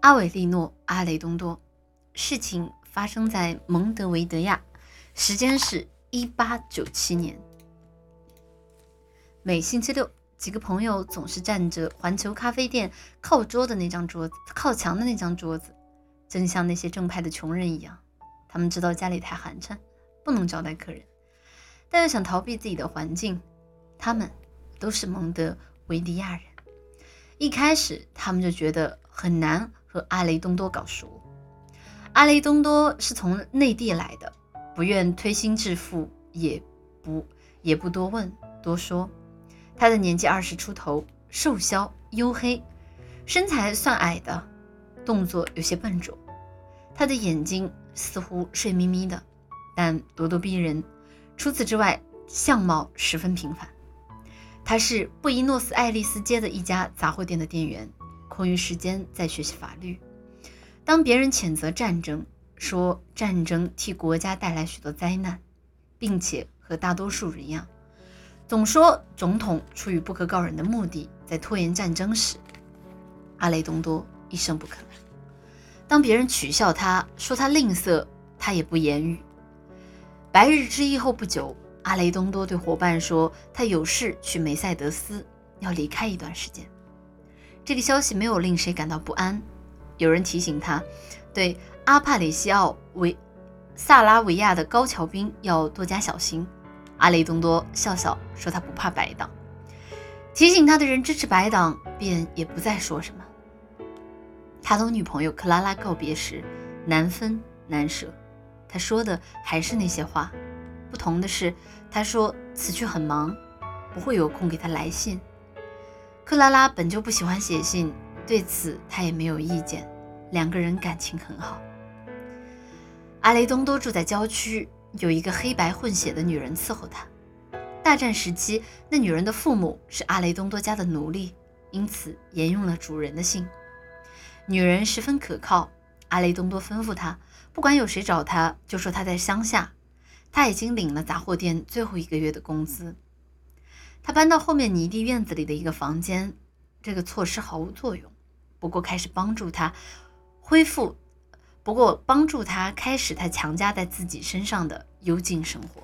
阿韦利诺·阿雷东多。事情发生在蒙德维德亚，时间是一八九七年。每星期六，几个朋友总是站着环球咖啡店靠桌的那张桌子，靠墙的那张桌子，正像那些正派的穷人一样。他们知道家里太寒碜，不能招待客人，但又想逃避自己的环境。他们都是蒙德维迪亚人。一开始，他们就觉得很难。和阿雷东多搞熟。阿雷东多是从内地来的，不愿推心置腹，也不也不多问多说。他的年纪二十出头，瘦削黝黑，身材算矮的，动作有些笨拙。他的眼睛似乎睡眯眯的，但咄咄逼人。除此之外，相貌十分平凡。他是布宜诺斯艾利斯街的一家杂货店的店员。空余时间在学习法律。当别人谴责战争，说战争替国家带来许多灾难，并且和大多数人一样，总说总统出于不可告人的目的在拖延战争时，阿雷东多一声不吭。当别人取笑他说他吝啬，他也不言语。白日之役后不久，阿雷东多对伙伴说，他有事去梅赛德斯，要离开一段时间。这个消息没有令谁感到不安。有人提醒他，对阿帕里西奥维萨拉维亚的高桥兵要多加小心。阿雷东多笑笑说：“他不怕白党。”提醒他的人支持白党，便也不再说什么。他同女朋友克拉拉告别时，难分难舍。他说的还是那些话，不同的是，他说此去很忙，不会有空给他来信。克拉拉本就不喜欢写信，对此他也没有意见。两个人感情很好。阿雷东多住在郊区，有一个黑白混血的女人伺候他。大战时期，那女人的父母是阿雷东多家的奴隶，因此沿用了主人的姓。女人十分可靠。阿雷东多吩咐她，不管有谁找他，就说他在乡下。他已经领了杂货店最后一个月的工资。他搬到后面泥地院子里的一个房间，这个措施毫无作用，不过开始帮助他恢复，不过帮助他开始他强加在自己身上的幽静生活。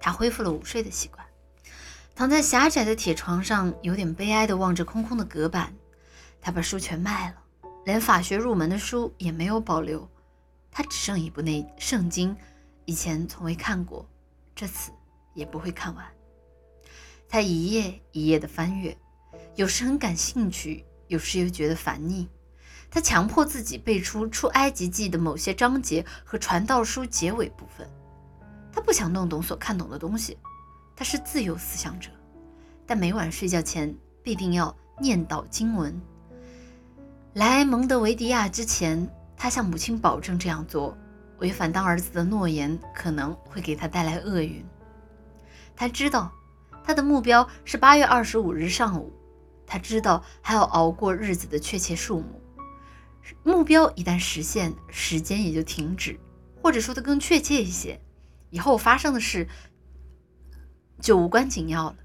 他恢复了午睡的习惯，躺在狭窄的铁床上，有点悲哀地望着空空的隔板。他把书全卖了，连法学入门的书也没有保留。他只剩一部那圣经，以前从未看过，这次也不会看完。他一页一页地翻阅，有时很感兴趣，有时又觉得烦腻。他强迫自己背出《出埃及记》的某些章节和《传道书》结尾部分。他不想弄懂所看懂的东西。他是自由思想者，但每晚睡觉前必定要念叨经文。来蒙德维迪亚之前，他向母亲保证这样做，违反当儿子的诺言可能会给他带来厄运。他知道。他的目标是八月二十五日上午，他知道还要熬过日子的确切数目。目标一旦实现，时间也就停止，或者说的更确切一些，以后发生的事就无关紧要了。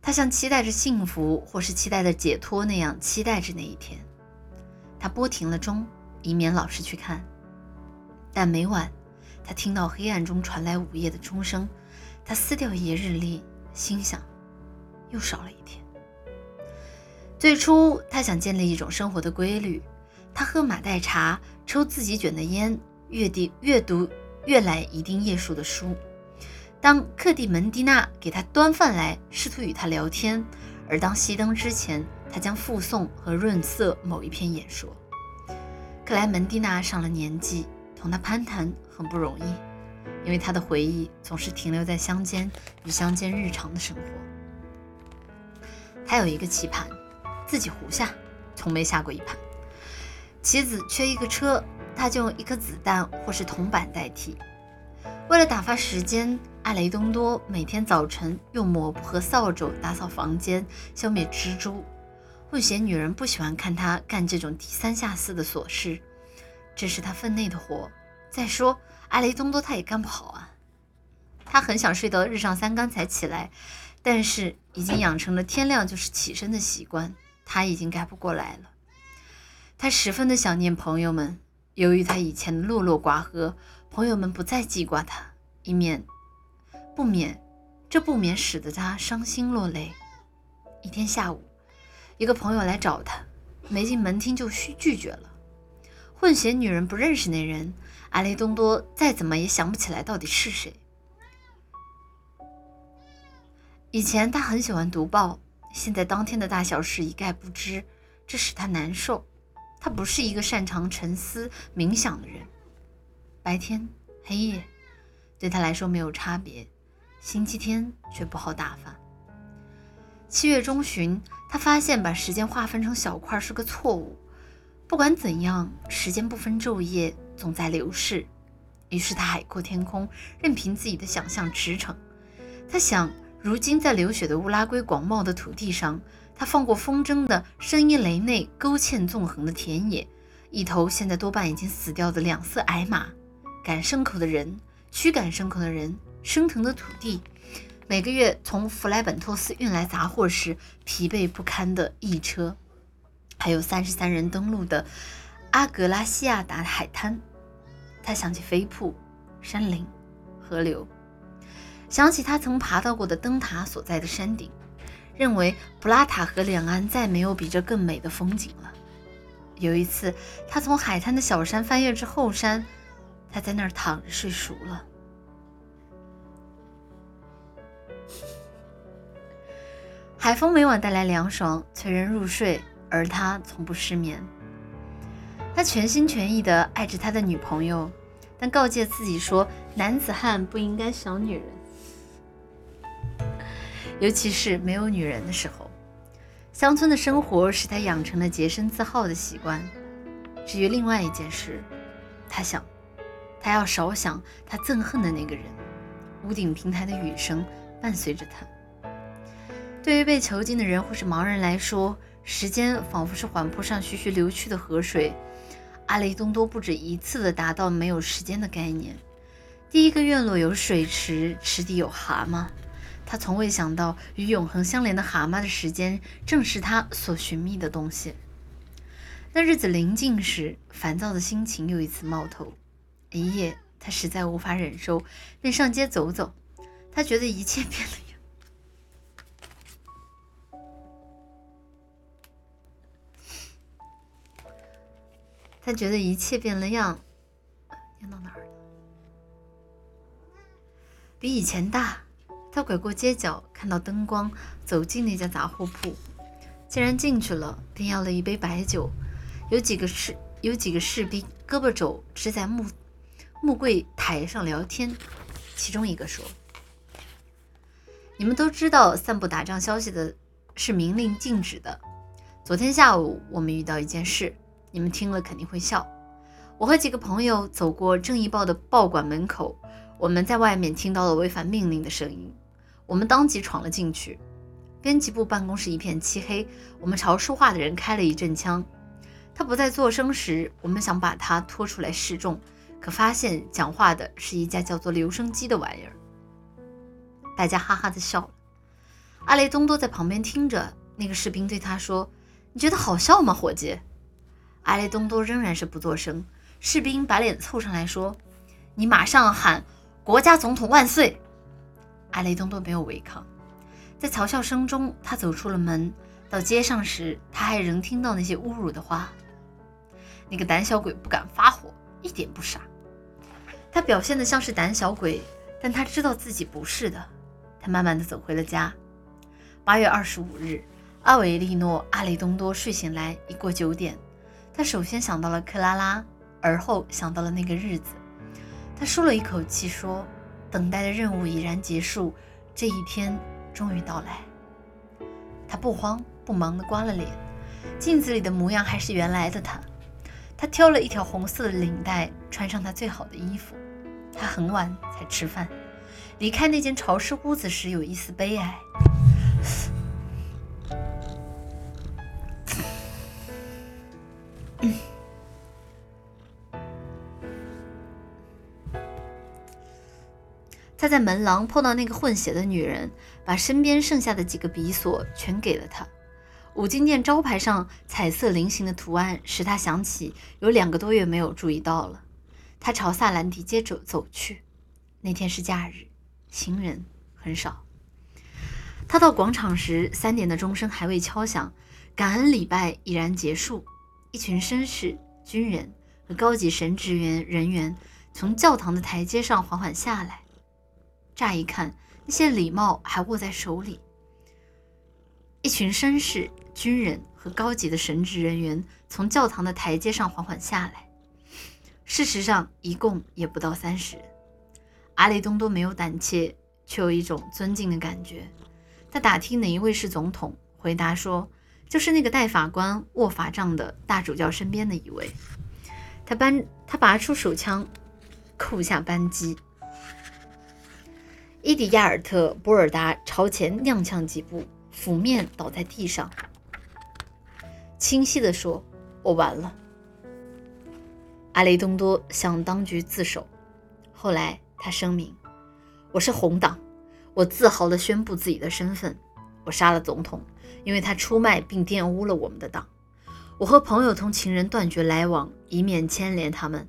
他像期待着幸福，或是期待着解脱那样期待着那一天。他拨停了钟，以免老师去看。但每晚，他听到黑暗中传来午夜的钟声，他撕掉一页日历。心想，又少了一天。最初，他想建立一种生活的规律。他喝马黛茶，抽自己卷的烟，阅地阅读阅览一定页数的书。当克蒂门蒂娜给他端饭来，试图与他聊天；而当熄灯之前，他将附送和润色某一篇演说。克莱门蒂娜上了年纪，同他攀谈很不容易。因为他的回忆总是停留在乡间与乡间日常的生活。他有一个棋盘，自己胡下，从没下过一盘。棋子缺一个车，他就用一颗子弹或是铜板代替。为了打发时间，阿雷东多每天早晨用抹布和扫帚打扫房间，消灭蜘蛛。混血女人不喜欢看他干这种低三下四的琐事，这是他分内的活。再说。阿雷东多他也干不好啊，他很想睡到日上三竿才起来，但是已经养成了天亮就是起身的习惯，他已经改不过来了。他十分的想念朋友们。由于他以前的落落寡合，朋友们不再记挂他，以免不免这不免使得他伤心落泪。一天下午，一个朋友来找他，没进门厅就拒拒绝了。混血女人不认识那人，阿雷东多再怎么也想不起来到底是谁。以前他很喜欢读报，现在当天的大小事一概不知，这使他难受。他不是一个擅长沉思冥想的人，白天黑夜对他来说没有差别，星期天却不好打发。七月中旬，他发现把时间划分成小块是个错误。不管怎样，时间不分昼夜，总在流逝。于是他海阔天空，任凭自己的想象驰骋。他想，如今在流血的乌拉圭广袤的土地上。他放过风筝的声音雷内勾芡纵横的田野，一头现在多半已经死掉的两色矮马，赶牲口的人，驱赶牲口的人，升腾的土地，每个月从弗莱本托斯运来杂货时疲惫不堪的驿车，还有三十三人登陆的阿格拉西亚达海滩。他想起飞瀑、山林、河流，想起他曾爬到过的灯塔所在的山顶。认为布拉塔河两岸再没有比这更美的风景了。有一次，他从海滩的小山翻越至后山，他在那儿躺着睡熟了。海风每晚带来凉爽，催人入睡，而他从不失眠。他全心全意地爱着他的女朋友，但告诫自己说，男子汉不应该想女人。尤其是没有女人的时候，乡村的生活使他养成了洁身自好的习惯。至于另外一件事，他想，他要少想他憎恨的那个人。屋顶平台的雨声伴随着他。对于被囚禁的人或是盲人来说，时间仿佛是缓坡上徐徐流去的河水。阿雷东多不止一次地达到没有时间的概念。第一个院落有水池，池底有蛤蟆。他从未想到，与永恒相连的蛤蟆的时间，正是他所寻觅的东西。那日子临近时，烦躁的心情又一次冒头。一夜，他实在无法忍受，便上街走走。他觉得一切变了他觉得一切变了样。念到哪儿了？比以前大。他拐过街角，看到灯光，走进那家杂货铺。既然进去了，便要了一杯白酒。有几个士有几个士兵，胳膊肘支在木木柜台上聊天。其中一个说：“你们都知道，散布打仗消息的是明令禁止的。昨天下午，我们遇到一件事，你们听了肯定会笑。我和几个朋友走过《正义报》的报馆门口，我们在外面听到了违反命令的声音。”我们当即闯了进去，编辑部办公室一片漆黑。我们朝说话的人开了一阵枪。他不再作声时，我们想把他拖出来示众，可发现讲话的是一架叫做留声机的玩意儿。大家哈哈的笑了。阿雷东多在旁边听着。那个士兵对他说：“你觉得好笑吗，伙计？”阿雷东多仍然是不作声。士兵把脸凑上来说：“你马上喊‘国家总统万岁’。”阿雷东多没有违抗，在嘲笑声中，他走出了门。到街上时，他还仍听到那些侮辱的话。那个胆小鬼不敢发火，一点不傻。他表现得像是胆小鬼，但他知道自己不是的。他慢慢地走回了家。八月二十五日，阿维利诺·阿雷东多睡醒来已过九点。他首先想到了克拉拉，而后想到了那个日子。他舒了一口气，说。等待的任务已然结束，这一天终于到来。他不慌不忙地刮了脸，镜子里的模样还是原来的他。他挑了一条红色的领带，穿上他最好的衣服。他很晚才吃饭，离开那间潮湿屋子时有一丝悲哀。在门廊碰到那个混血的女人，把身边剩下的几个笔锁全给了他。五金店招牌上彩色菱形的图案使他想起有两个多月没有注意到了。他朝萨兰迪街走走去，那天是假日，行人很少。他到广场时，三点的钟声还未敲响，感恩礼拜已然结束。一群绅士、军人和高级神职员人员从教堂的台阶上缓缓下来。乍一看，那些礼帽还握在手里。一群绅士、军人和高级的神职人员从教堂的台阶上缓缓下来。事实上，一共也不到三十人。阿雷东多没有胆怯，却有一种尊敬的感觉。他打听哪一位是总统，回答说：“就是那个带法官握法杖的大主教身边的一位。”他搬，他拔出手枪，扣下扳机。伊迪亚尔特·波尔达朝前踉跄几步，俯面倒在地上，清晰地说：“我完了。”阿雷东多向当局自首。后来他声明：“我是红党。”我自豪地宣布自己的身份：我杀了总统，因为他出卖并玷污了我们的党。我和朋友同情人断绝来往，以免牵连他们。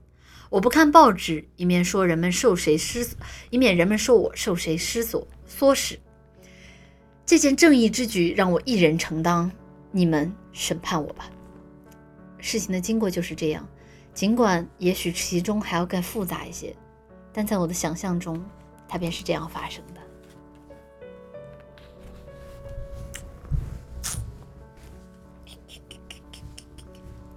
我不看报纸，以免说人们受谁失，以免人们说我受谁失所唆使。这件正义之举让我一人承担，你们审判我吧。事情的经过就是这样，尽管也许其中还要更复杂一些，但在我的想象中，它便是这样发生的。